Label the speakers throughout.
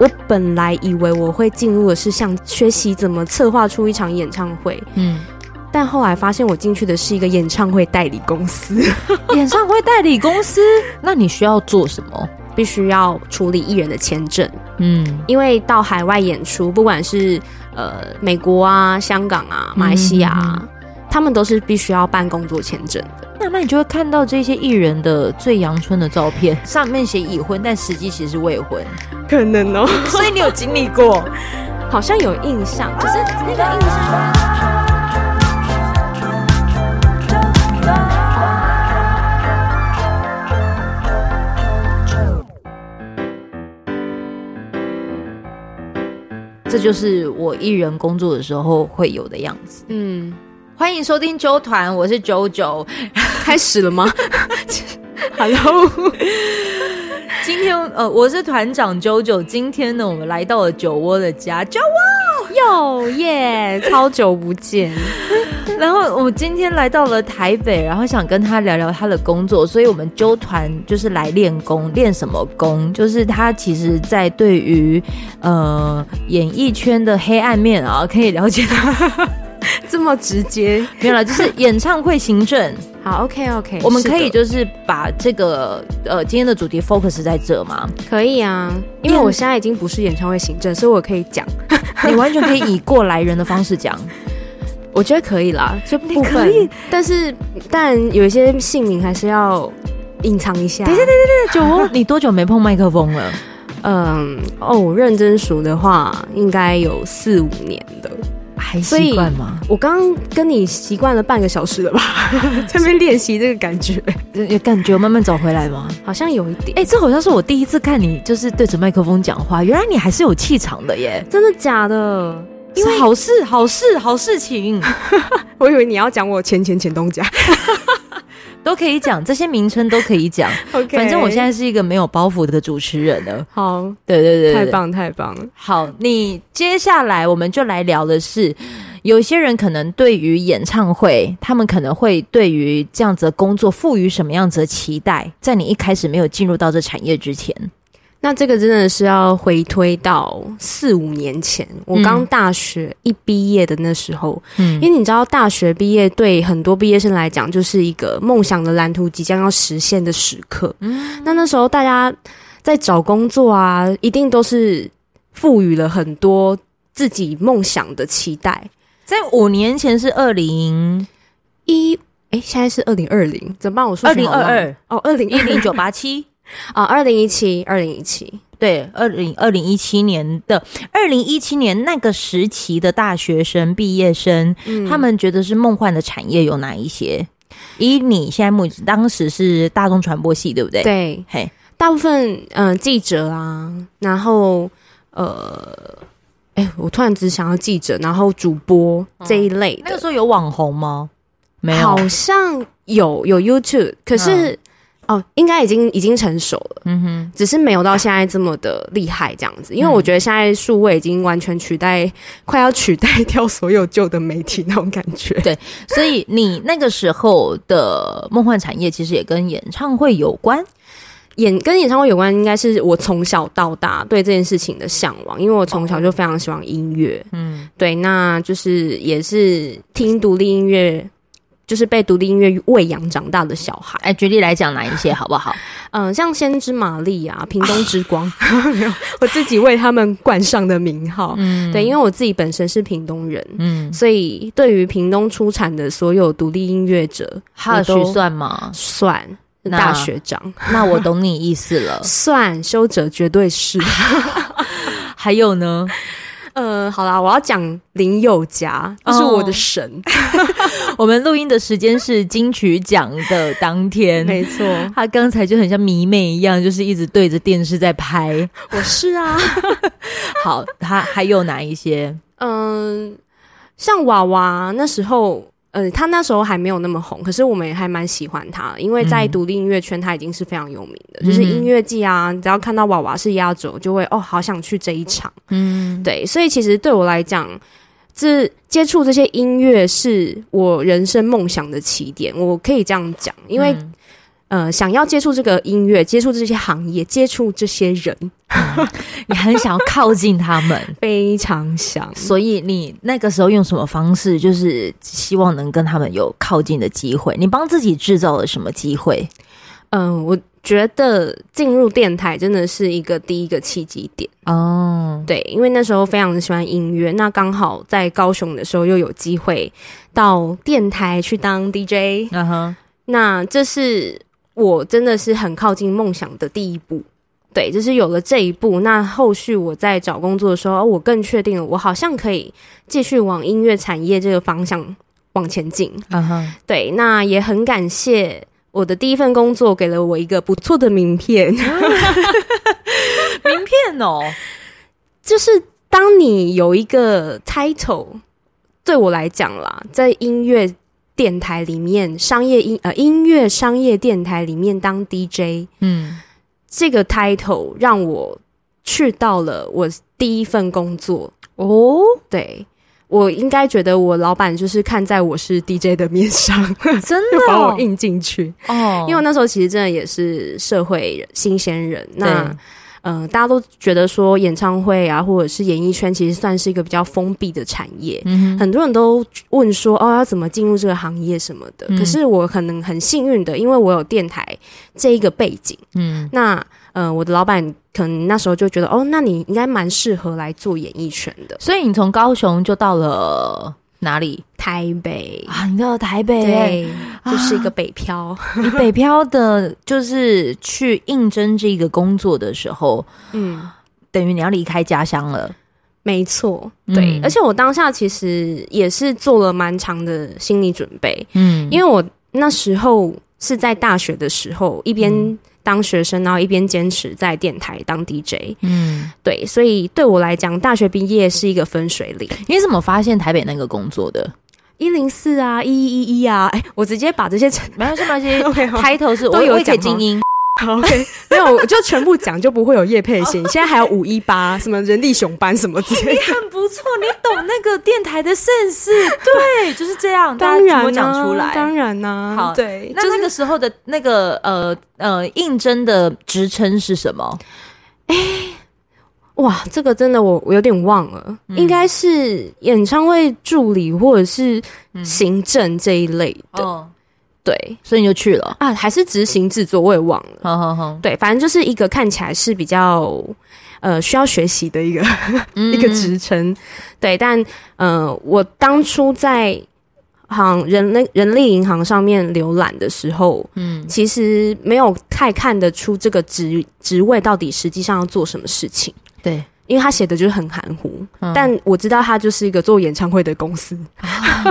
Speaker 1: 我本来以为我会进入的是像学习怎么策划出一场演唱会，嗯，但后来发现我进去的是一个演唱会代理公司。
Speaker 2: 演唱会代理公司，那你需要做什么？
Speaker 1: 必须要处理艺人的签证，嗯，因为到海外演出，不管是呃美国啊、香港啊、马来西亚啊，嗯，他们都是必须要办工作签证的。
Speaker 2: 那那你就会看到这些艺人的最阳春的照片，上面写已婚，但实际其实是未婚，
Speaker 1: 可能哦。
Speaker 2: 所以你有经历过，
Speaker 1: 好像有印象，可是那个印象。
Speaker 2: 这就是我艺人工作的时候会有的样子。嗯，欢迎收听周团，我是九九，
Speaker 1: 开始了吗？Hello，
Speaker 2: 今天呃，我是团长九九。今天呢，我们来到了酒窝的家，酒窝
Speaker 1: 哟耶，超久不见。
Speaker 2: 然后我今天来到了台北，然后想跟他聊聊他的工作，所以我们揪团就是来练功，练什么功？就是他其实，在对于呃演艺圈的黑暗面啊，可以了解他
Speaker 1: 这么直接，
Speaker 2: 没有了，就是演唱会行政。
Speaker 1: 好，OK OK，
Speaker 2: 我们可以就是把这个呃今天的主题 focus 在这吗？
Speaker 1: 可以啊，因为我现在已经不是演唱会行政，所以我可以讲，
Speaker 2: 你完全可以以过来人的方式讲。
Speaker 1: 我觉得可以啦，就部分，但是但有一些姓名还是要隐藏一下。
Speaker 2: 对对对对对，酒窝，你多久没碰麦克风了？
Speaker 1: 嗯，哦，认真数的话，应该有四五年的，
Speaker 2: 还习惯吗？
Speaker 1: 我刚刚跟你习惯了半个小时了吧，在那边练习这个感觉，
Speaker 2: 有感觉慢慢找回来吗？
Speaker 1: 好像有一点。
Speaker 2: 哎、欸，这好像是我第一次看你，就是对着麦克风讲话，原来你还是有气场的耶！
Speaker 1: 真的假的？
Speaker 2: 因为好事，好事，好事情。
Speaker 1: 我以为你要讲我前前前东家，
Speaker 2: 都可以讲，这些名称都可以讲。Okay. 反正我现在是一个没有包袱的主持人了。
Speaker 1: 好，
Speaker 2: 对对对，对，
Speaker 1: 太棒太棒了。
Speaker 2: 好，你接下来我们就来聊的是，有些人可能对于演唱会，他们可能会对于这样子的工作赋予什么样子的期待？在你一开始没有进入到这产业之前。
Speaker 1: 那这个真的是要回推到四五年前，我刚大学一毕业的那时候，嗯，因为你知道，大学毕业对很多毕业生来讲，就是一个梦想的蓝图即将要实现的时刻。嗯，那那时候大家在找工作啊，一定都是赋予了很多自己梦想的期待。
Speaker 2: 在五年前是二零
Speaker 1: 一，哎，现在是二零二零，怎么办？我说
Speaker 2: 二零二二
Speaker 1: 哦，二零一
Speaker 2: 零九八七。
Speaker 1: 啊，二零一七，二零一七，
Speaker 2: 对，二零二零一七年的二零一七年那个时期的大学生毕业生，嗯，他们觉得是梦幻的产业有哪一些？以你现在目前当时是大众传播系，对不对？
Speaker 1: 对，嘿，大部分嗯、呃、记者啊，然后呃，哎，我突然只想要记者，然后主播这一类的。
Speaker 2: 那个时候有网红吗？没有，
Speaker 1: 好像有有 YouTube，可是。嗯哦，应该已经已经成熟了，嗯哼，只是没有到现在这么的厉害这样子。因为我觉得现在数位已经完全取代，嗯、快要取代掉所有旧的媒体那种感觉。
Speaker 2: 对，所以你那个时候的梦幻产业其实也跟演唱会有关，
Speaker 1: 演跟演唱会有关，应该是我从小到大对这件事情的向往，因为我从小就非常喜欢音乐，嗯，对，那就是也是听独立音乐。就是被独立音乐喂养长大的小孩。
Speaker 2: 哎，举例来讲哪一些好不好？
Speaker 1: 嗯，像先知玛丽啊，屏东之光，没有，我自己为他们冠上的名号。嗯，对，因为我自己本身是屏东人，嗯，所以对于屏东出产的所有独立音乐者，
Speaker 2: 哈许算吗？
Speaker 1: 算，大学长。
Speaker 2: 那我懂你意思了，
Speaker 1: 算，修者绝对是。
Speaker 2: 还有呢？
Speaker 1: 呃，好啦，我要讲林宥嘉，这是我的神。
Speaker 2: Oh. 我们录音的时间是金曲奖的当天，
Speaker 1: 没错。
Speaker 2: 他刚才就很像迷妹一样，就是一直对着电视在拍。
Speaker 1: 我是啊。
Speaker 2: 好，他还有哪一些？
Speaker 1: 嗯，像娃娃那时候。呃，他那时候还没有那么红，可是我们也还蛮喜欢他，因为在独立音乐圈他已经是非常有名的。嗯、就是音乐季啊，只要看到娃娃是压轴，就会哦，好想去这一场。嗯，对，所以其实对我来讲，这接触这些音乐是我人生梦想的起点，我可以这样讲，因为呃，想要接触这个音乐，接触这些行业，接触这些人，
Speaker 2: 嗯、你很想要靠近他们，
Speaker 1: 非常想。
Speaker 2: 所以你那个时候用什么方式，就是希望能跟他们有靠近的机会？你帮自己制造了什么机会？
Speaker 1: 嗯，我觉得进入电台真的是一个第一个契机点
Speaker 2: 哦。
Speaker 1: 对，因为那时候非常喜欢音乐，那刚好在高雄的时候又有机会到电台去当 DJ。
Speaker 2: 嗯哼，
Speaker 1: 那这是我真的是很靠近梦想的第一步。对，就是有了这一步，那后续我在找工作的时候，我更确定了，我好像可以继续往音乐产业这个方向往前进。
Speaker 2: 嗯哼，
Speaker 1: 对，那也很感谢。我的第一份工作给了我一个不错的名片，名
Speaker 2: 片哦，
Speaker 1: 就是当你有一个 title，对我来讲啦，在音乐电台里面，商业音呃音乐商业电台里面当 DJ，
Speaker 2: 嗯，
Speaker 1: 这个 title 让我去到了我第一份工作。
Speaker 2: 哦，
Speaker 1: 对。我应该觉得我老板就是看在我是 DJ 的面上，
Speaker 2: 真的、哦、
Speaker 1: 把我印进去。
Speaker 2: 哦。
Speaker 1: 因为那时候其实真的也是社会新鲜人，那嗯、呃，大家都觉得说演唱会啊，或者是演艺圈，其实算是一个比较封闭的产业。
Speaker 2: 嗯，
Speaker 1: 很多人都问说哦，要怎么进入这个行业什么的。嗯、可是我可能很幸运的，因为我有电台这一个背景。
Speaker 2: 嗯，
Speaker 1: 那。嗯、呃，我的老板可能那时候就觉得，哦，那你应该蛮适合来做演艺圈的。
Speaker 2: 所以你从高雄就到了哪里？
Speaker 1: 台北。
Speaker 2: 啊，你知道台北，
Speaker 1: 对，就是一个北漂。
Speaker 2: 北漂的，就是去应征这个工作的时候，
Speaker 1: 嗯，
Speaker 2: 等于你要离开家乡了。
Speaker 1: 没错，对、嗯，而且我当下其实也是做了蛮长的心理准备，
Speaker 2: 嗯，
Speaker 1: 因为我那时候是在大学的时候，一边、嗯。当学生，然后一边坚持在电台当 DJ，
Speaker 2: 嗯，
Speaker 1: 对，所以对我来讲，大学毕业是一个分水岭。
Speaker 2: 你怎么发现台北那个工作的？
Speaker 1: 一零四啊，一一一一啊，哎，我直接把这些
Speaker 2: 没关系，没关
Speaker 1: 系。
Speaker 2: 开头是
Speaker 1: 我有
Speaker 2: 讲精英。
Speaker 1: OK，没有，我就全部讲，就不会有业配型。现在还有五一八，什么人力熊班什么之类的。
Speaker 2: 你很不错，你懂那个电台的 sense。对，就是这样。
Speaker 1: 当然
Speaker 2: 我讲出来，
Speaker 1: 当然呢。
Speaker 2: 好，
Speaker 1: 对，
Speaker 2: 那那个时候的那个呃呃应征的职称是什么？
Speaker 1: 哎，哇，这个真的我我有点忘了，应该是演唱会助理或者是行政这一类的。对，所以你就去了啊？还是执行制作？我也忘了。
Speaker 2: 好好好，
Speaker 1: 对，反正就是一个看起来是比较呃需要学习的一个、嗯、一个职称。对，但呃，我当初在行人力人力银行上面浏览的时候，嗯，其实没有太看得出这个职职位到底实际上要做什么事情。
Speaker 2: 对。
Speaker 1: 因为他写的就是很含糊，嗯，但我知道他就是一个做演唱会的公司，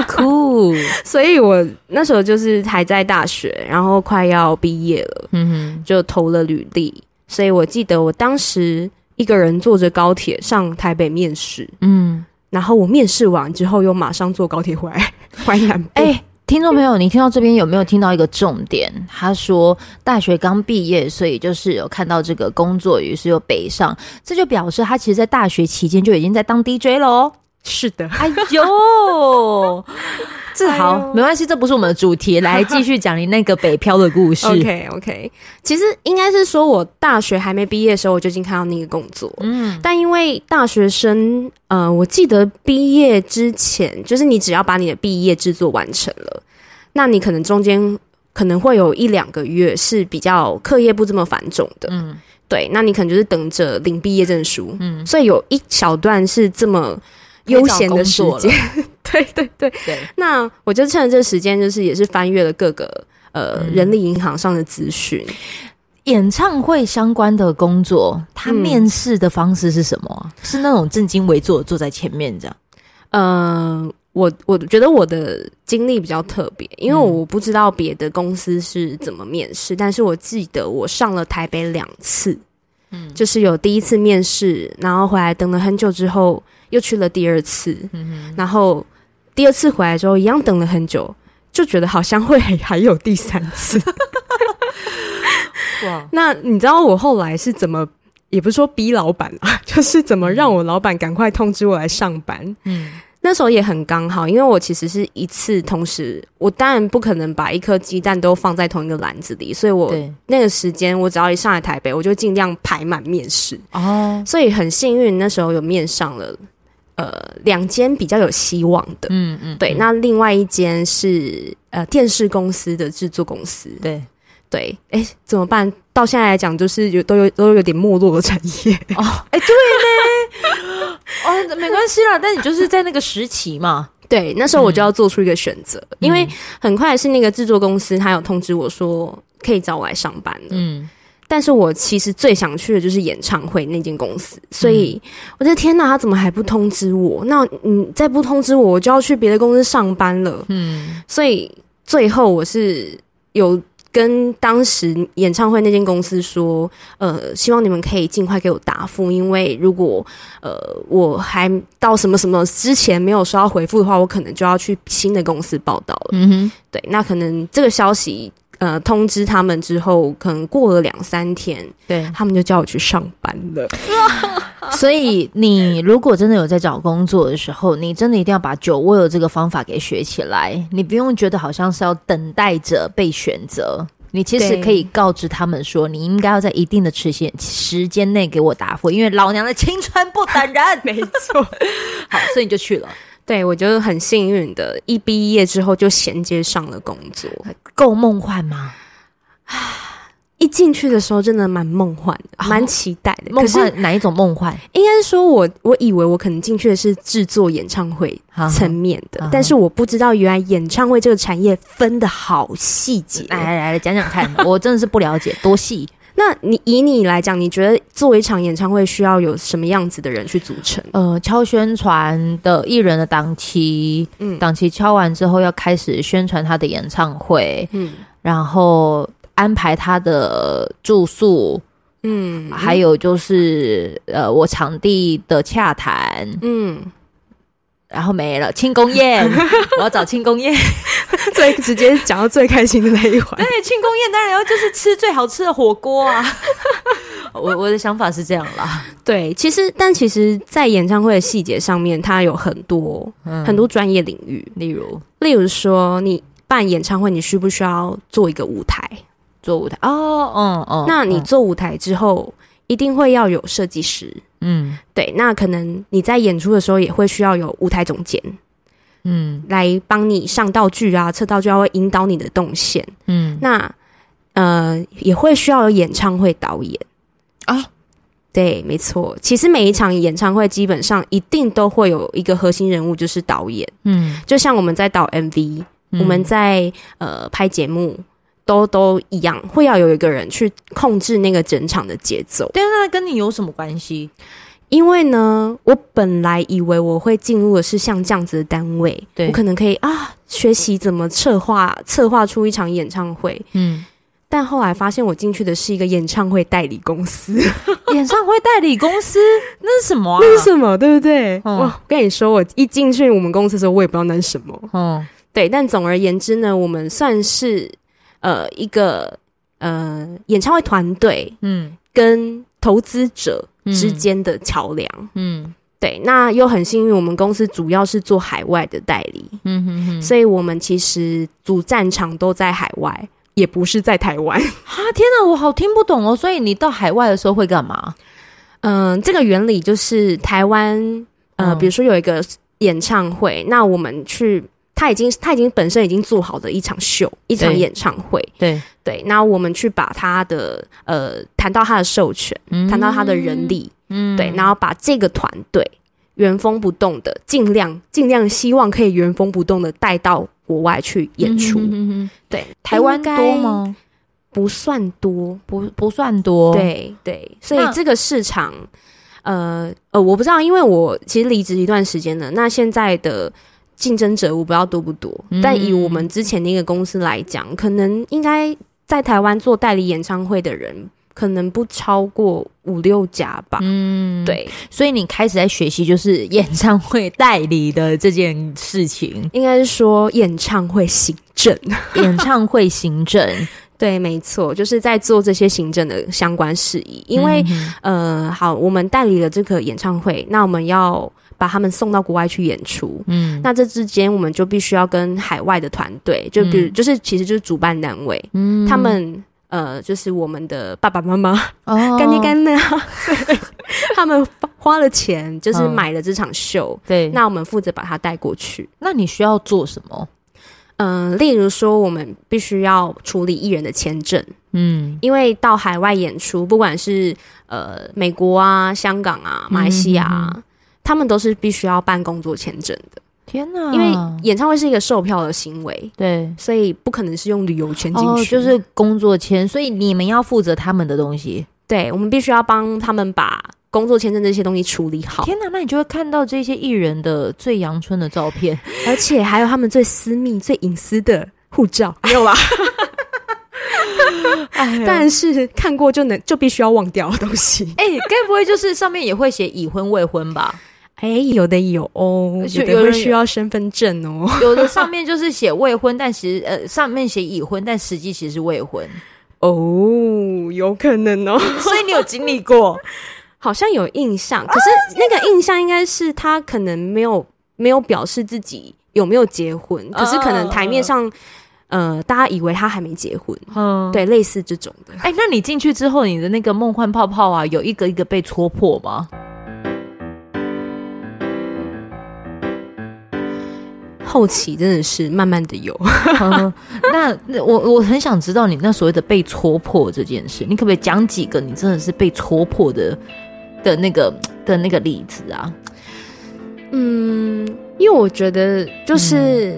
Speaker 2: 酷，
Speaker 1: 所以我那时候就是还在大学，然后快要毕业了，
Speaker 2: 嗯哼，
Speaker 1: 就投了履历。所以我记得我当时一个人坐着高铁上台北面试，
Speaker 2: 嗯，
Speaker 1: 然后我面试完之后又马上坐高铁回来，回南部。
Speaker 2: 欸听众朋友，你听到这边有没有听到一个重点？他说大学刚毕业，所以就是有看到这个工作，于是又北上，这就表示他其实，在大学期间就已经在当 DJ 喽。
Speaker 1: 是的，
Speaker 2: 哎呦。这好，没关系，这不是我们的主题。来继续讲你那个北漂的故事。
Speaker 1: OK OK，其实应该是说，我大学还没毕业的时候，我就已经看到那个工作。
Speaker 2: 嗯，
Speaker 1: 但因为大学生，呃，我记得毕业之前，就是你只要把你的毕业制作完成了，那你可能中间可能会有一两个月是比较课业不这么繁重的。
Speaker 2: 嗯，
Speaker 1: 对，那你可能就是等着领毕业证书。
Speaker 2: 嗯，
Speaker 1: 所以有一小段是这么悠闲的时间。对对对。对，那我就趁着这时间，就是也是翻阅了各个呃、嗯、人力银行上的资讯，
Speaker 2: 演唱会相关的工作，他面试的方式是什么、啊？嗯？是那种正襟危坐坐在前面这样？
Speaker 1: 呃，我我觉得我的经历比较特别，因为我不知道别的公司是怎么面试、嗯，但是我记得我上了台北两次，
Speaker 2: 嗯，
Speaker 1: 就是有第一次面试，然后回来等了很久之后，又去了第二次，
Speaker 2: 嗯，
Speaker 1: 然后。第二次回来之后，一样等了很久，就觉得好像会还有第三次。
Speaker 2: 哇！
Speaker 1: 那你知道我后来是怎么，也不是说逼老板啊，就是怎么让我老板赶快通知我来上班。
Speaker 2: 嗯，
Speaker 1: 那那时候也很刚好，因为我其实是一次同时，我当然不可能把一颗鸡蛋都放在同一个篮子里，所以我那个时间我只要一上来台北，我就尽量排满面试哦，所以很幸运那时候有面上了。呃，两间比较有希望的，嗯嗯，对。那另外一间是呃电视公司的制作公司，
Speaker 2: 对
Speaker 1: 对。哎，怎么办？到现在来讲，就是有都有都有点没落的产业
Speaker 2: 哦。哎，对呢。哦，没关系啦，但你就是在那个时期嘛。
Speaker 1: 对，那时候我就要做出一个选择，嗯、因为很快是那个制作公司，他有通知我说可以找我来上班了。嗯。但是我其实最想去的就是演唱会那间公司，所以我的天哪，他怎么还不通知我？那你再不通知我，我就要去别的公司上班了。嗯，所以最后我是有跟当时演唱会那间公司说，呃，希望你们可以尽快给我答复，因为如果呃我还到什么什么之前没有收到回复的话，我可能就要去新的公司报道了。嗯哼，对，那可能这个消息。呃，通知他们之后，可能过了两三天，对，他们就叫我去上班了。
Speaker 2: 所以，你如果真的有在找工作的时候，你真的一定要把酒窝的这个方法给学起来。你不用觉得好像是要等待着被选择，你其实可以告知他们说，你应该要在一定的时限时间内给我答复，因为老娘的青春不等人。
Speaker 1: 没错，
Speaker 2: 好，所以你就去了。
Speaker 1: 对，我觉得很幸运的，一毕业之后就衔接上了工作，
Speaker 2: 够梦幻吗？
Speaker 1: 一进去的时候真的蛮梦幻的，蛮期待的。
Speaker 2: 梦幻哪一种梦幻？
Speaker 1: 应该是说我我以为我可能进去的是制作演唱会层面的，啊、但是我不知道原来演唱会这个产业分的好细节。
Speaker 2: 来来来，讲讲看，我真的是不了解多细。
Speaker 1: 那你以你来讲，你觉得做一场演唱会需要有什么样子的人去组成？
Speaker 2: 呃，敲宣传的艺人的档期，嗯，档期敲完之后要开始宣传他的演唱会，嗯，然后安排他的住宿，嗯，还有就是呃，我场地的洽谈，嗯。然后没了，庆功宴，我要找庆功宴，
Speaker 1: 最直接讲到最开心的那一环。
Speaker 2: 对，庆功宴当然要就是吃最好吃的火锅啊！我我的想法是这样啦。
Speaker 1: 对，其实但其实，在演唱会的细节上面，它有很多、嗯、很多专业领域，
Speaker 2: 例如，
Speaker 1: 例如说，你办演唱会，你需不需要做一个舞台？
Speaker 2: 做舞台哦，嗯嗯，
Speaker 1: 那你做舞台之后，一定会要有设计师。嗯，对，那可能你在演出的时候也会需要有舞台总监，嗯，来帮你上道具啊、测道具，啊会引导你的动线，嗯，那呃也会需要有演唱会导演。啊，对，没错，其实每一场演唱会基本上一定都会有一个核心人物，就是导演，嗯，就像我们在导 MV，嗯，我们在呃拍节目。都都一样，会要有一个人去控制那个整场的节奏。
Speaker 2: 但是那跟你有什么关系？
Speaker 1: 因为呢，我本来以为我会进入的是像这样子的单位，对我可能可以啊学习怎么策划策划出一场演唱会。嗯，但后来发现我进去的是一个演唱会代理公司。
Speaker 2: 演唱会代理公司那是什么啊？
Speaker 1: 那是什么？对不对？嗯、我跟你说，我一进去我们公司的时候，我也不知道那是什么。嗯，对。但总而言之呢，我们算是。呃，一个呃，演唱会团队，嗯，跟投资者之间的桥梁，嗯，对。那又很幸运，我们公司主要是做海外的代理，嗯哼哼，所以我们其实主战场都在海外，也不是在台湾。
Speaker 2: 啊，天哪，我好听不懂哦。所以你到海外的时候会干嘛？
Speaker 1: 嗯、呃，这个原理就是台湾，呃，比如说有一个演唱会，那我们去。他已经他已经本身已经做好的一场秀，一场演唱会。对对，那我们去把他的呃谈到他的授权，谈、嗯、到他的人力，嗯，对，然后把这个团队原封不动的，尽量尽量希望可以原封不动的带到国外去演出。嗯哼哼哼对，
Speaker 2: 台湾多吗？
Speaker 1: 不算多，
Speaker 2: 不不算多。
Speaker 1: 对对，所以这个市场，呃呃，我不知道，因为我其实离职一段时间了。那现在的。竞争者我不知道多不多，嗯、但以我们之前那个公司来讲，可能应该在台湾做代理演唱会的人，可能不超过五六家吧。嗯，对，
Speaker 2: 所以你开始在学习就是演唱会代理的这件事情，
Speaker 1: 应该是说演唱会行政，
Speaker 2: 演唱会行政。
Speaker 1: 对，没错，就是在做这些行政的相关事宜。因为，嗯、呃，好，我们代理了这个演唱会，那我们要把他们送到国外去演出。嗯，那这之间我们就必须要跟海外的团队，就比如，嗯、就是其实就是主办单位，嗯，他们呃，就是我们的爸爸妈妈、哦、干爹干妈，他们花了钱，就是买了这场秀。嗯、对，那我们负责把他带过去。
Speaker 2: 那你需要做什么？
Speaker 1: 嗯、呃，例如说，我们必须要处理艺人的签证，嗯，因为到海外演出，不管是呃美国啊、香港啊、马来西亚、啊，嗯、他们都是必须要办工作签证的。
Speaker 2: 天哪！
Speaker 1: 因为演唱会是一个售票的行为，
Speaker 2: 对，
Speaker 1: 所以不可能是用旅游签进去，
Speaker 2: 哦，就是工作签，所以你们要负责他们的东西，
Speaker 1: 对，我们必须要帮他们把。工作签证这些东西处理好，
Speaker 2: 天哪！那你就会看到这些艺人的最阳春的照片，
Speaker 1: 而且还有他们最私密、最隐私的护照，没有吧？但是看过就能就必须要忘掉的东西。
Speaker 2: 哎、欸，该不会就是上面也会写已婚未婚吧？
Speaker 1: 哎、欸，有的有哦，有的会需要身份证哦，
Speaker 2: 有的上面就是写未婚，但其实呃上面写已婚，但实际其实是未婚
Speaker 1: 哦，有可能哦。
Speaker 2: 所以你有经历过？
Speaker 1: 好像有印象，可是那个印象应该是他可能没有没有表示自己有没有结婚，可是可能台面上，呃，大家以为他还没结婚，嗯，对，类似这种的。
Speaker 2: 哎，那你进去之后，你的那个梦幻泡泡啊，有一个一个被戳破吗？
Speaker 1: 后期真的是慢慢的有，
Speaker 2: 嗯、那那我我很想知道你那所谓的被戳破这件事，你可不可以讲几个你真的是被戳破的？的那个的那个例子啊，
Speaker 1: 嗯，因为我觉得就是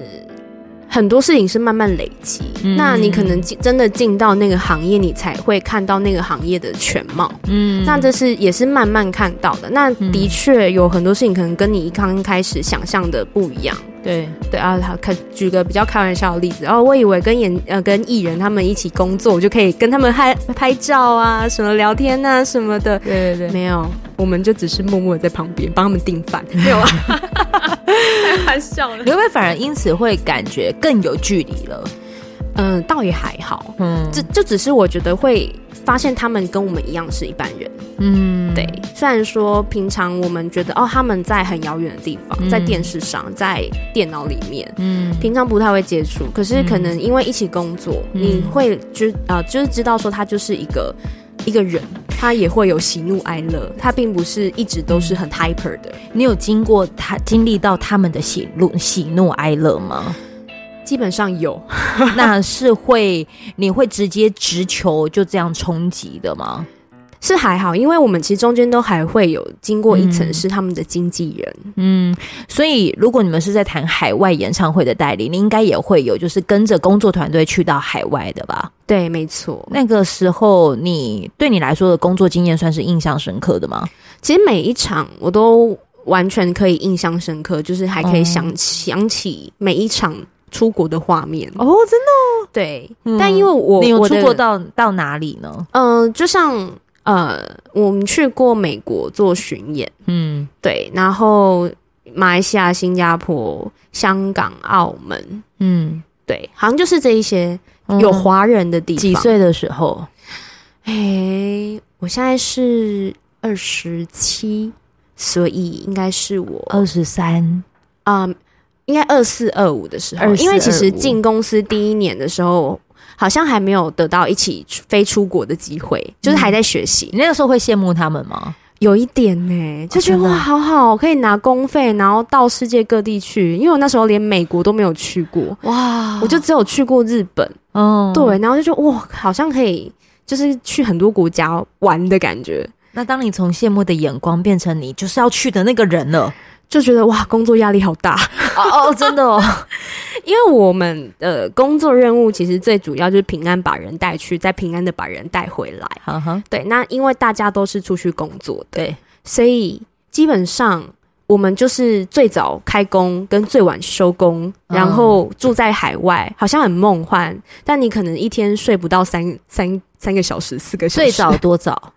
Speaker 1: 很多事情是慢慢累积，嗯、那你可能进真的进到那个行业，你才会看到那个行业的全貌，嗯，那这是也是慢慢看到的。那的确有很多事情可能跟你刚开始想象的不一样。
Speaker 2: 对对
Speaker 1: 啊，他可举个比较开玩笑的例子，然后我以为跟演呃跟艺人他们一起工作，我就可以跟他们拍拍照啊，什么聊天啊什么的。
Speaker 2: 对对对，
Speaker 1: 没有，我们就只是默默的在旁边帮他们订饭。没有啊，开玩笑了。
Speaker 2: 你会不会反而因此会感觉更有距离了？
Speaker 1: 嗯，倒也还好。嗯，这就只是我觉得会。发现他们跟我们一样是一般人，嗯，对。虽然说平常我们觉得哦，他们在很遥远的地方，在电视上，在电脑里面，嗯，平常不太会接触。可是可能因为一起工作，你会就呃，就是知道说他就是一个一个人，他也会有喜怒哀乐，他并不是一直都是很 hyper 的。
Speaker 2: 你有经过他经历到他们的喜怒喜怒哀乐吗？
Speaker 1: 基本上有，
Speaker 2: 那是会你会直接直球就这样冲击的吗？
Speaker 1: 是还好，因为我们其实中间都还会有经过一层是他们的经纪人，
Speaker 2: 嗯，所以如果你们是在谈海外演唱会的代理，你应该也会有就是跟着工作团队去到海外的吧？
Speaker 1: 对，没错。
Speaker 2: 那个时候你对你来说的工作经验算是印象深刻的吗？
Speaker 1: 其实每一场我都完全可以印象深刻，就是还可以想想起每一场。出国的画面
Speaker 2: 哦，真的哦？
Speaker 1: 对，嗯、但因为我
Speaker 2: 你有出国到到哪里呢？
Speaker 1: 嗯、呃，就像呃，我们去过美国做巡演，嗯，对，然后马来西亚、新加坡、香港、澳门，嗯，对，好像就是这一些有华人的地方。
Speaker 2: 几岁的时候？
Speaker 1: 哎，我现在是二十七，所以应该是我
Speaker 2: 二十三
Speaker 1: 啊。应该二四二五的时候，因为其实进公司第一年的时候，好像还没有得到一起飞出国的机会，就是还在学习。
Speaker 2: 你那个时候会羡慕他们吗？
Speaker 1: 有一点呢，就觉得哇，好好，可以拿公费，然后到世界各地去。因为我那时候连美国都没有去过，哇，我就只有去过日本。哦，对，然后就觉得哇，好像可以，就是去很多国家玩的感觉。
Speaker 2: 那当你从羡慕的眼光变成你就是要去的那个人了。
Speaker 1: 就觉得哇，工作压力好大
Speaker 2: 哦哦，真的哦，
Speaker 1: 因为我们的工作任务其实最主要就是平安把人带去，再平安的把人带回来。对，那因为大家都是出去工作的，对，所以基本上我们就是最早开工跟最晚收工，然后住在海外，好像很梦幻，但你可能一天睡不到三三三个小时、四个小时。
Speaker 2: 最早多早？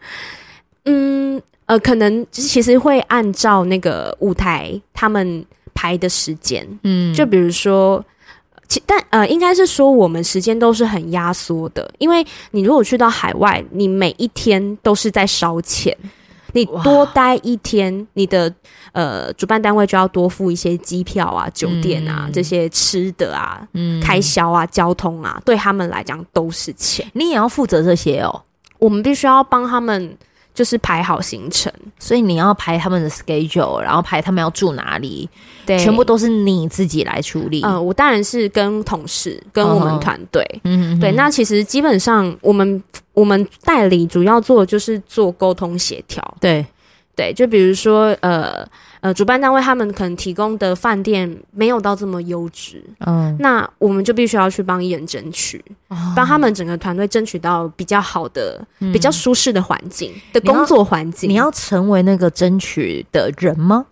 Speaker 1: 嗯。呃，可能其实会按照那个舞台他们排的时间，嗯，就比如说，其但呃，应该是说我们时间都是很压缩的，因为你如果去到海外，你每一天都是在烧钱。你多待一天，你的呃主办单位就要多付一些机票啊、酒店啊、嗯、这些吃的啊、嗯、开销啊、交通啊，对他们来讲都是钱。
Speaker 2: 你也要负责这些哦。
Speaker 1: 我们必须要帮他们。就是排好行程，
Speaker 2: 所以你要排他们的 schedule，然后排他们要住哪里，
Speaker 1: 对，
Speaker 2: 全部都是你自己来处理。
Speaker 1: 呃，我当然是跟同事、跟我们团队，嗯，对。那其实基本上，我们我们代理主要做的就是做沟通协调，
Speaker 2: 对。
Speaker 1: 对，就比如说，呃呃，主办单位他们可能提供的饭店没有到这么优质，嗯，那我们就必须要去帮艺人争取，帮、哦、他们整个团队争取到比较好的、嗯、比较舒适的环境的工作环境。
Speaker 2: 你要成为那个争取的人吗？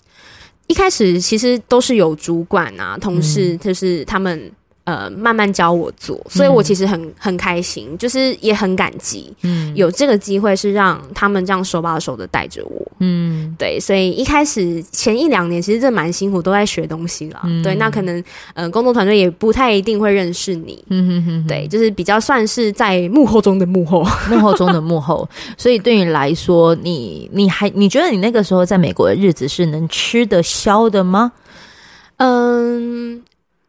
Speaker 1: 一开始其实都是有主管啊、同事，就是他们。呃，慢慢教我做，所以我其实很很开心，就是也很感激，嗯，有这个机会是让他们这样手把手的带着我，嗯，对，所以一开始前一两年其实这蛮辛苦，都在学东西啦，嗯、对，那可能呃，工作团队也不太一定会认识你，嗯哼哼，对，就是比较算是在幕后中的幕后，
Speaker 2: 幕后中的幕后，所以对你来说，你你还你觉得你那个时候在美国的日子是能吃得消的吗？
Speaker 1: 嗯。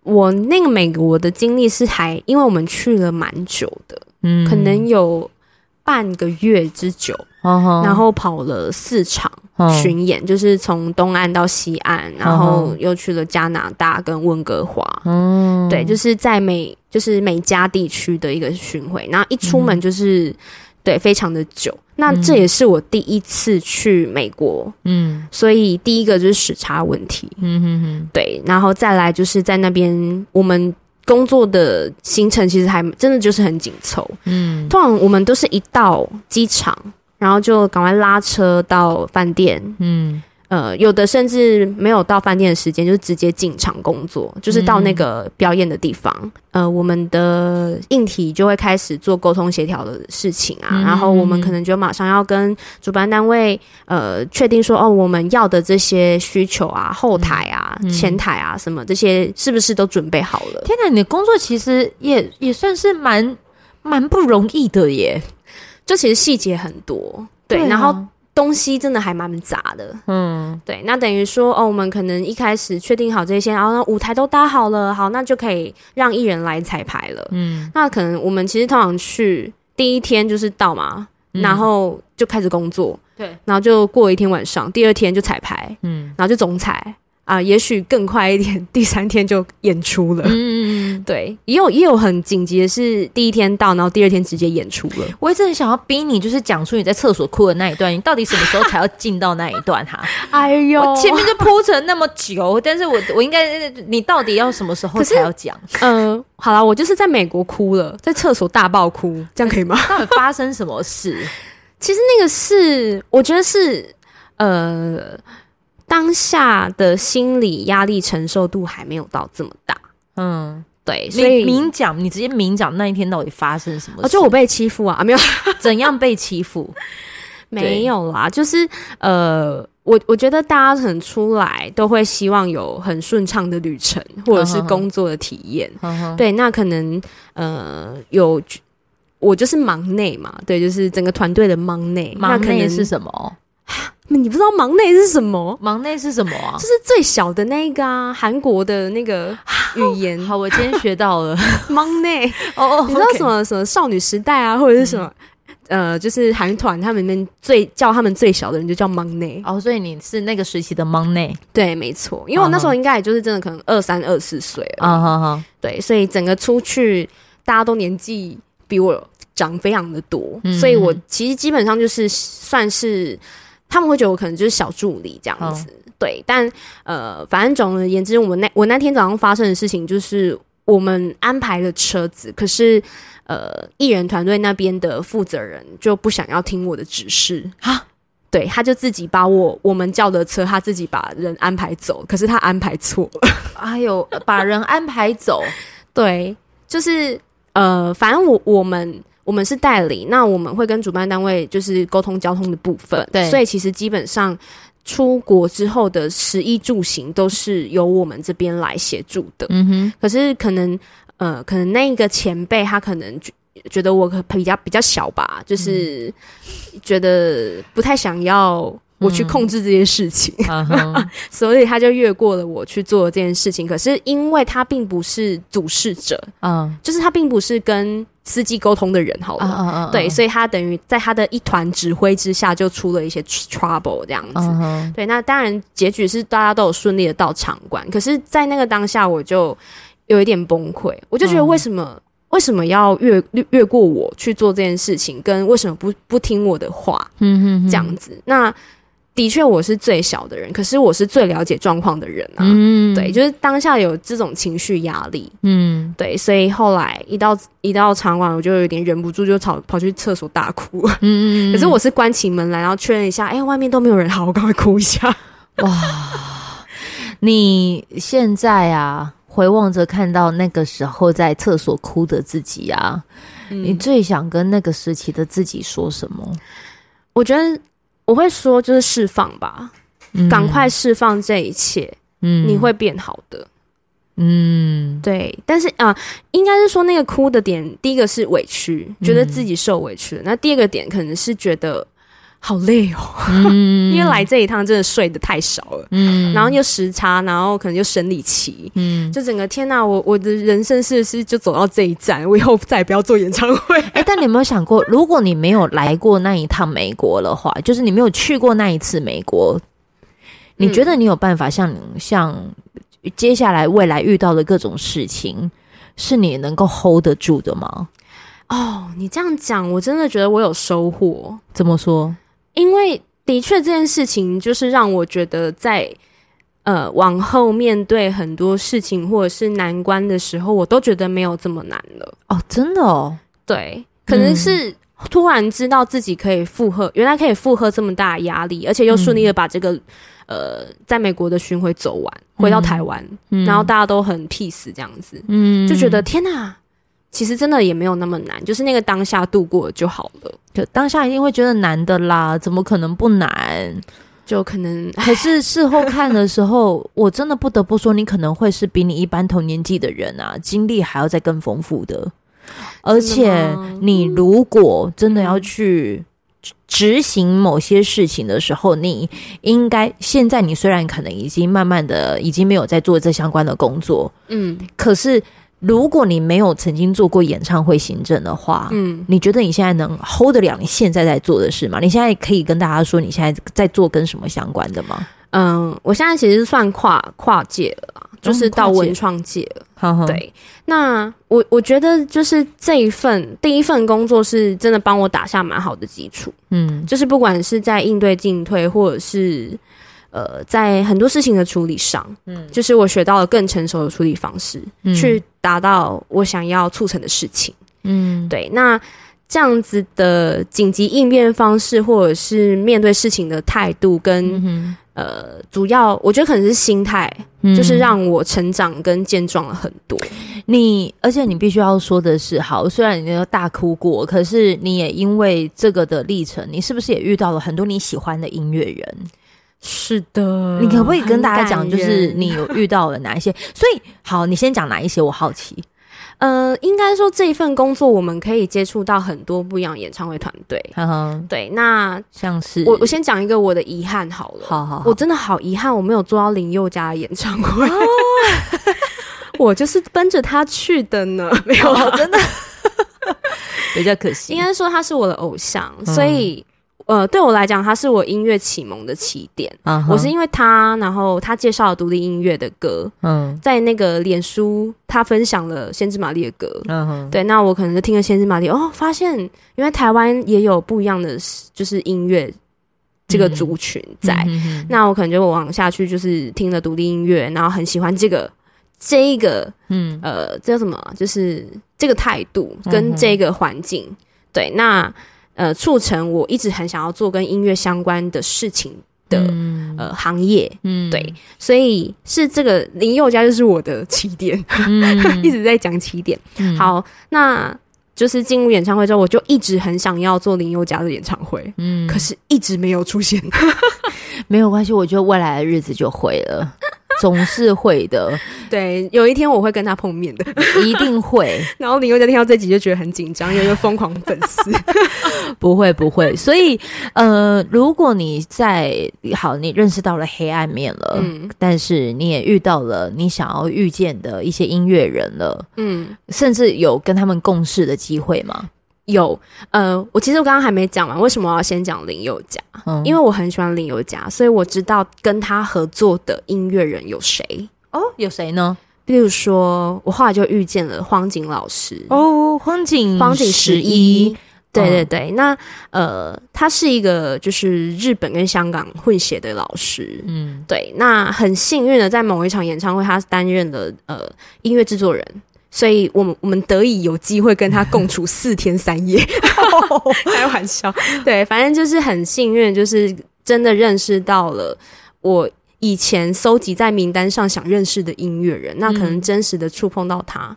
Speaker 1: 我那个美国的经历是还，因为我们去了蛮久的，嗯，可能有半个月之久，哦、然后跑了四场巡演，哦、就是从东岸到西岸，然后又去了加拿大跟温哥华，嗯、哦，对，就是在美就是美加地区的一个巡回，然后一出门就是。嗯对，非常的久。那这也是我第一次去美国，嗯，所以第一个就是时差问题，嗯哼哼，对，然后再来就是在那边我们工作的行程其实还真的就是很紧凑，嗯，通常我们都是一到机场，然后就赶快拉车到饭店，嗯。呃，有的甚至没有到饭店的时间，就直接进场工作，就是到那个表演的地方。嗯、呃，我们的硬体就会开始做沟通协调的事情啊，嗯、然后我们可能就马上要跟主办单位呃确定说，哦，我们要的这些需求啊，后台啊、嗯、前台啊什么这些是不是都准备好了？
Speaker 2: 天哪，你的工作其实也也算是蛮蛮不容易的耶，
Speaker 1: 就其实细节很多，对，然后。东西真的还蛮杂的，嗯，对，那等于说哦，我们可能一开始确定好这些，然后那舞台都搭好了，好，那就可以让艺人来彩排了，嗯，那可能我们其实通常去第一天就是到嘛，嗯、然后就开始工作，对，然后就过一天晚上，第二天就彩排，嗯，然后就总彩。啊，也许更快一点，第三天就演出了。嗯，对，也有也有很紧急的是，第一天到，然后第二天直接演出了。
Speaker 2: 我一直很想要逼你，就是讲出你在厕所哭的那一段，你到底什么时候才要进到那一段哈？
Speaker 1: 哎呦，
Speaker 2: 我前面就铺成那么久，但是我我应该，你到底要什么时候才要讲？
Speaker 1: 嗯、呃，好了，我就是在美国哭了，在厕所大爆哭，这样可以吗？
Speaker 2: 到底发生什么事？
Speaker 1: 其实那个是，我觉得是，呃。当下的心理压力承受度还没有到这么大，嗯，对，所以
Speaker 2: 明讲，你直接明讲那一天到底发生什么事？
Speaker 1: 哦，就我被欺负啊，啊没有。
Speaker 2: 怎样被欺负？
Speaker 1: 没有啦，就是呃，我我觉得大家可能出来都会希望有很顺畅的旅程，或者是工作的体验，对，那可能呃有我就是忙内嘛，对，就是整个团队的忙内，
Speaker 2: 忙内是什么？
Speaker 1: 你不知道忙内是什么？
Speaker 2: 忙内是什么啊？
Speaker 1: 就是最小的那个啊，韩国的那个语言。
Speaker 2: 好，我今天学到了
Speaker 1: 忙内哦哦，你知道什么什么少女时代啊，或者是什么、嗯、呃，就是韩团他们那最叫他们最小的人就叫忙内
Speaker 2: 哦，所以你是那个时期的忙内？
Speaker 1: 对，没错，因为我那时候应该也就是真的可能二三二四岁了啊哈哈，对，所以整个出去大家都年纪比我长非常的多，嗯、所以我其实基本上就是算是。他们会觉得我可能就是小助理这样子，哦、对，但呃，反正总而言之，我们那我那天早上发生的事情就是，我们安排了车子，可是呃，艺人团队那边的负责人就不想要听我的指示。啊，对，他就自己把我我们叫的车，他自己把人安排走，可是他安排错。了，
Speaker 2: 哎呦，把人安排走，
Speaker 1: 对，就是呃，反正我我们。我们是代理，那我们会跟主办单位就是沟通交通的部分，对，所以其实基本上出国之后的食衣住行都是由我们这边来协助的。
Speaker 2: 嗯哼，
Speaker 1: 可是可能呃，可能那个前辈他可能觉得我比较比较小吧，就是觉得不太想要。我去控制这件事情，嗯 uh huh. 所以他就越过了我去做这件事情。可是因为他并不是主事者，嗯，uh. 就是他并不是跟司机沟通的人，好了，uh uh uh. 对，所以他等于在他的一团指挥之下，就出了一些 trouble 这样子。Uh. 对，那当然结局是大家都有顺利的到场馆。可是，在那个当下，我就有一点崩溃，我就觉得为什么、uh. 为什么要越越过我去做这件事情，跟为什么不不听我的话，嗯嗯，这样子，那。的确，我是最小的人，可是我是最了解状况的人啊。嗯，对，就是当下有这种情绪压力。嗯，对，所以后来一到一到场馆，我就有点忍不住，就跑跑去厕所大哭。嗯，可是我是关起门来，然后确认一下，哎、欸，外面都没有人，好，我赶快哭一下。
Speaker 2: 哇，你现在啊，回望着看到那个时候在厕所哭的自己啊，嗯、你最想跟那个时期的自己说什么？
Speaker 1: 我觉得。我会说，就是释放吧，赶、嗯、快释放这一切，嗯，你会变好的，嗯，对。但是啊、呃，应该是说那个哭的点，第一个是委屈，觉得自己受委屈了；嗯、那第二个点可能是觉得。好累哦，嗯、因为来这一趟真的睡得太少了，嗯，然后又时差，然后可能又生理期，嗯，就整个天呐，我我的人生是不是就走到这一站？我以后再也不要做演唱会。
Speaker 2: 哎、欸，但你有没有想过，如果你没有来过那一趟美国的话，就是你没有去过那一次美国，你觉得你有办法像像接下来未来遇到的各种事情，是你能够 hold 得住的吗？
Speaker 1: 哦，你这样讲，我真的觉得我有收获。
Speaker 2: 怎么说？
Speaker 1: 因为的确这件事情就是让我觉得在呃往后面对很多事情或者是难关的时候，我都觉得没有这么难了。
Speaker 2: 哦，真的哦，
Speaker 1: 对，可能是突然知道自己可以负荷，嗯、原来可以负荷这么大的压力，而且又顺利的把这个、嗯、呃在美国的巡回走完，回到台湾，嗯、然后大家都很 peace 这样子，嗯，就觉得天哪。其实真的也没有那么难，就是那个当下度过就好了。
Speaker 2: 就当下一定会觉得难的啦，怎么可能不难？
Speaker 1: 就可能，
Speaker 2: 可是事后看的时候，我真的不得不说，你可能会是比你一般同年纪的人啊，经历还要再更丰富的。而且，你如果真的要去执行某些事情的时候，你应该现在你虽然可能已经慢慢的已经没有在做这相关的工作，嗯，可是。如果你没有曾经做过演唱会行政的话，嗯，你觉得你现在能 hold 得了你现在在做的事吗？你现在可以跟大家说你现在在做跟什么相关的吗？
Speaker 1: 嗯，我现在其实算跨跨界了，就是到文创界了。嗯、对，那我我觉得就是这一份第一份工作是真的帮我打下蛮好的基础。嗯，就是不管是在应对进退，或者是。呃，在很多事情的处理上，嗯，就是我学到了更成熟的处理方式，嗯，去达到我想要促成的事情，嗯，对。那这样子的紧急应变方式，或者是面对事情的态度跟，跟、嗯、呃，主要我觉得可能是心态，嗯、就是让我成长跟健壮了很多。
Speaker 2: 你，而且你必须要说的是，好，虽然你有大哭过，可是你也因为这个的历程，你是不是也遇到了很多你喜欢的音乐人？
Speaker 1: 是的，
Speaker 2: 你可不可以跟大家讲，就是你有遇到了哪一些？所以，好，你先讲哪一些？我好奇。
Speaker 1: 呃，应该说这一份工作，我们可以接触到很多不一样演唱会团队。呵呵对，那
Speaker 2: 像是
Speaker 1: 我，我先讲一个我的遗憾好了。
Speaker 2: 好好好，
Speaker 1: 我真的好遗憾，我没有做到林宥嘉的演唱会。哦、我就是奔着他去的呢，没有，真的
Speaker 2: 比较可惜。
Speaker 1: 应该说他是我的偶像，嗯、所以。呃，对我来讲，他是我音乐启蒙的起点。Uh huh. 我是因为他，然后他介绍了独立音乐的歌，嗯、uh，huh. 在那个脸书，他分享了先知玛丽的歌，嗯、uh. 对，那我可能就听了先知玛丽，哦，发现原来台湾也有不一样的，就是音乐这个族群在。Uh. 那我可能就往下去，就是听了独立音乐，然后很喜欢这个这一个，嗯，呃，这叫什么？就是这个态度跟这个环境。Uh. 对，那。呃，促成我一直很想要做跟音乐相关的事情的、嗯、呃行业，嗯，对，所以是这个林宥嘉就是我的起点，嗯、一直在讲起点。嗯、好，那就是进入演唱会之后，我就一直很想要做林宥嘉的演唱会，嗯，可是一直没有出现。
Speaker 2: 没有关系，我觉得未来的日子就会了。总是会的，
Speaker 1: 对，有一天我会跟他碰面的，
Speaker 2: 一定会。
Speaker 1: 然后你又在听到这集就觉得很紧张，有一个疯狂粉丝，
Speaker 2: 不会不会。所以呃，如果你在好，你认识到了黑暗面了，嗯，但是你也遇到了你想要遇见的一些音乐人了，嗯，甚至有跟他们共事的机会吗？
Speaker 1: 有，呃，我其实我刚刚还没讲完，为什么我要先讲林宥嘉？嗯，因为我很喜欢林宥嘉，所以我知道跟他合作的音乐人有谁
Speaker 2: 哦，有谁呢？
Speaker 1: 比如说，我后来就遇见了荒井老师
Speaker 2: 哦，荒井
Speaker 1: 荒井十一，对对对，哦、那呃，他是一个就是日本跟香港混血的老师，嗯，对，那很幸运的在某一场演唱会，他担任了呃音乐制作人。所以我们我们得以有机会跟他共处四天三夜，开玩笑。对，反正就是很幸运，就是真的认识到了我以前搜集在名单上想认识的音乐人，那可能真实的触碰到他。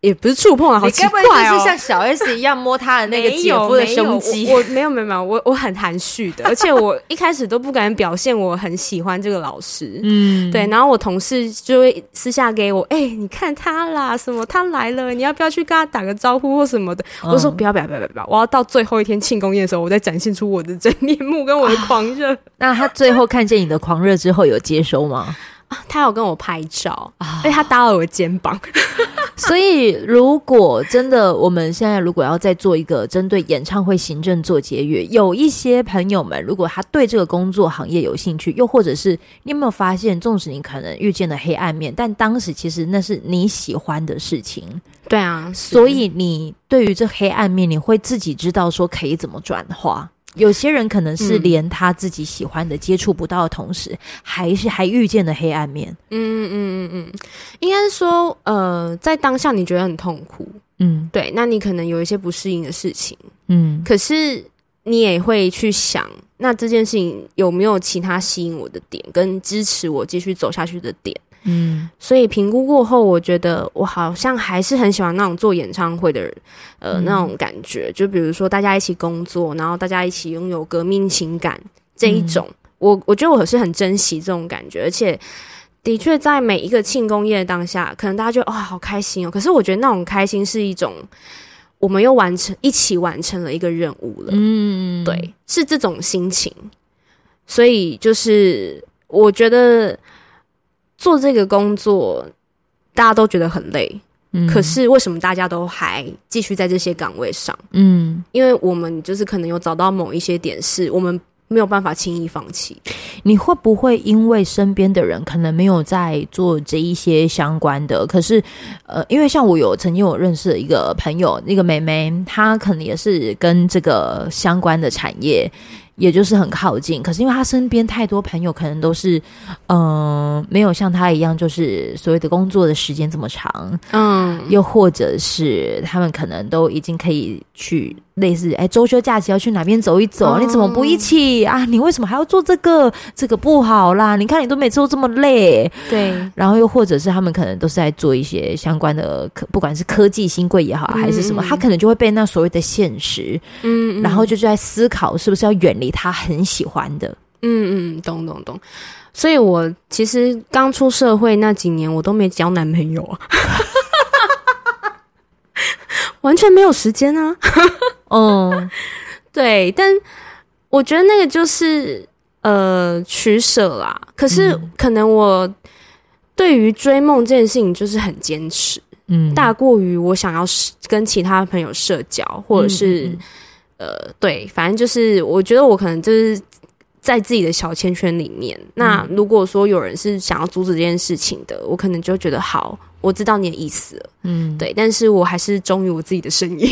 Speaker 1: 也不是触碰啊，好奇怪哦！
Speaker 2: 是像小 S 一样摸他的那个姐夫的胸肌？
Speaker 1: 我没有没有没有，我我很含蓄的，而且我一开始都不敢表现我很喜欢这个老师。嗯，对。然后我同事就会私下给我，哎、欸，你看他啦，什么他来了，你要不要去跟他打个招呼或什么的？嗯、我说不要不要不要不要，我要到最后一天庆功宴的时候，我再展现出我的真面目跟我的狂热。啊、
Speaker 2: 那他最后看见你的狂热之后，有接收吗？
Speaker 1: 他有跟我拍照，哎，他搭了我的肩膀。
Speaker 2: 所以，如果真的，我们现在如果要再做一个针对演唱会行政做节约，有一些朋友们，如果他对这个工作行业有兴趣，又或者是你有没有发现，纵使你可能遇见了黑暗面，但当时其实那是你喜欢的事情。
Speaker 1: 对啊，
Speaker 2: 所以你对于这黑暗面，你会自己知道说可以怎么转化。有些人可能是连他自己喜欢的接触不到的同时，嗯、还是还遇见了黑暗面。
Speaker 1: 嗯嗯嗯嗯，应该是说，呃，在当下你觉得很痛苦，嗯，对，那你可能有一些不适应的事情，嗯，可是你也会去想，那这件事情有没有其他吸引我的点，跟支持我继续走下去的点？嗯，所以评估过后，我觉得我好像还是很喜欢那种做演唱会的人，呃，嗯、那种感觉。就比如说大家一起工作，然后大家一起拥有革命情感这一种，嗯、我我觉得我是很珍惜这种感觉。而且，的确在每一个庆功宴当下，可能大家觉得哇、哦、好开心哦。可是我觉得那种开心是一种，我们又完成一起完成了一个任务了。嗯，对，是这种心情。所以就是我觉得。做这个工作，大家都觉得很累，嗯，可是为什么大家都还继续在这些岗位上？嗯，因为我们就是可能有找到某一些点，是我们没有办法轻易放弃。
Speaker 2: 你会不会因为身边的人可能没有在做这一些相关的？可是，呃，因为像我有曾经有认识的一个朋友，那个妹妹，她可能也是跟这个相关的产业。也就是很靠近，可是因为他身边太多朋友，可能都是，嗯、呃，没有像他一样，就是所谓的工作的时间这么长，嗯，又或者是他们可能都已经可以去类似，哎，周休假期要去哪边走一走，嗯、你怎么不一起啊？你为什么还要做这个？这个不好啦！你看你都每次都这么累，
Speaker 1: 对。
Speaker 2: 然后又或者是他们可能都是在做一些相关的，不管是科技新贵也好，还是什么，嗯、他可能就会被那所谓的现实，嗯，然后就在思考是不是要远离。他很喜欢的，
Speaker 1: 嗯嗯，懂懂懂。所以我其实刚出社会那几年，我都没交男朋友啊，完全没有时间啊。嗯，对，但我觉得那个就是呃取舍啦。可是可能我对于追梦这件事情就是很坚持，嗯，大过于我想要跟其他朋友社交，或者是。嗯嗯呃，对，反正就是，我觉得我可能就是在自己的小圈圈里面。嗯、那如果说有人是想要阻止这件事情的，我可能就觉得好，我知道你的意思了，嗯，对，但是我还是忠于我自己的声音，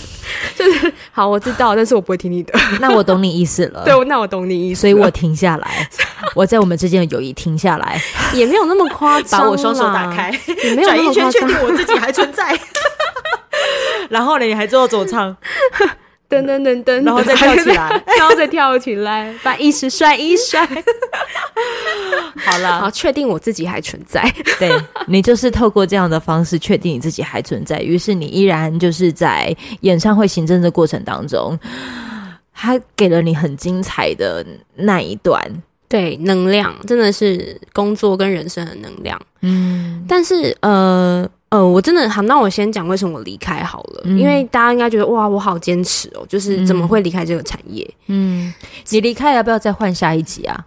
Speaker 1: 就是好，我知道，但是我不会听你的。
Speaker 2: 那我懂你意思了，
Speaker 1: 对，那我懂你意思，
Speaker 2: 所以我停下来，我在我们之间的友谊停下来，
Speaker 1: 也没有那么夸张，
Speaker 2: 把我双手打开，
Speaker 1: 也没有那么夸张，
Speaker 2: 转一圈确定我自己还存在，然后呢，你还做走唱。
Speaker 1: 噔噔噔噔，
Speaker 2: 然后再跳起来，
Speaker 1: 然后再跳起来，把意识甩一甩。
Speaker 2: 好了，
Speaker 1: 好，确定我自己还存在。
Speaker 2: 对，你就是透过这样的方式确定你自己还存在，于是你依然就是在演唱会行政的过程当中。他给了你很精彩的那一段，
Speaker 1: 对，能量真的是工作跟人生的能量。嗯，但是呃呃，我真的好，那我先讲为什么我离开好了，嗯、因为大家应该觉得哇，我好坚持哦，就是怎么会离开这个产业？嗯，
Speaker 2: 你离开要不要再换下一集啊？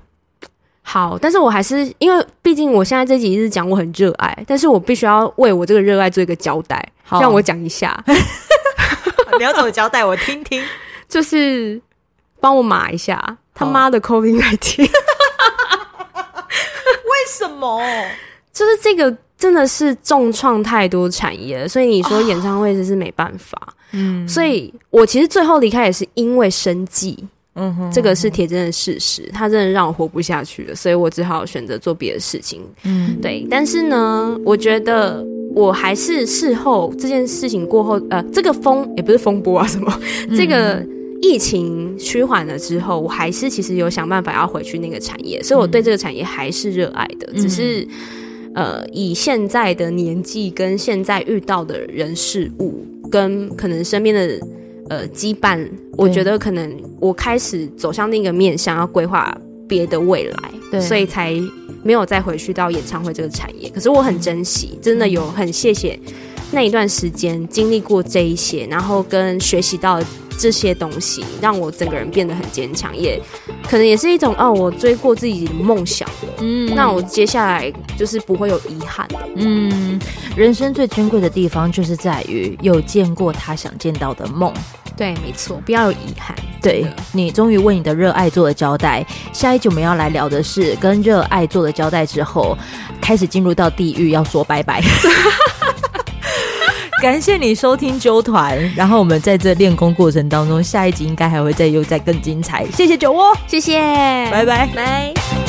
Speaker 1: 好，但是我还是因为毕竟我现在这集是讲我很热爱，但是我必须要为我这个热爱做一个交代，好让我讲一下。
Speaker 2: 你要怎么交代？我听听，
Speaker 1: 就是帮我码一下他妈的 COVID-19。为
Speaker 2: 什么？
Speaker 1: 就是这个真的是重创太多产业了，所以你说演唱会真是没办法。嗯，所以我其实最后离开也是因为生计。嗯哼，这个是铁真的事实，他真的让我活不下去了，所以我只好选择做别的事情。嗯，对。但是呢，我觉得我还是事后这件事情过后，呃，这个风也不是风波啊，什么，嗯、这个疫情趋缓了之后，我还是其实有想办法要回去那个产业，所以我对这个产业还是热爱的，嗯、只是呃，以现在的年纪跟现在遇到的人事物，跟可能身边的。呃，羁绊，我觉得可能我开始走向另一个面向，要规划别的未来，对，所以才没有再回去到演唱会这个产业。可是我很珍惜，真的有很谢谢那一段时间经历过这一些，然后跟学习到。这些东西让我整个人变得很坚强，也可能也是一种哦，我追过自己的梦想了。嗯，那我接下来就是不会有遗憾的。
Speaker 2: 嗯，人生最珍贵的地方就是在于有见过他想见到的梦。
Speaker 1: 对，没错，不要有遗憾。
Speaker 2: 对，你终于为你的热爱做了交代。下一集我们要来聊的是跟热爱做了交代之后，开始进入到地狱要说拜拜。感谢你收听纠团，然后我们在这练功过程当中，下一集应该还会再又再更精彩。谢谢酒窝，
Speaker 1: 谢谢，
Speaker 2: 拜拜，
Speaker 1: 拜。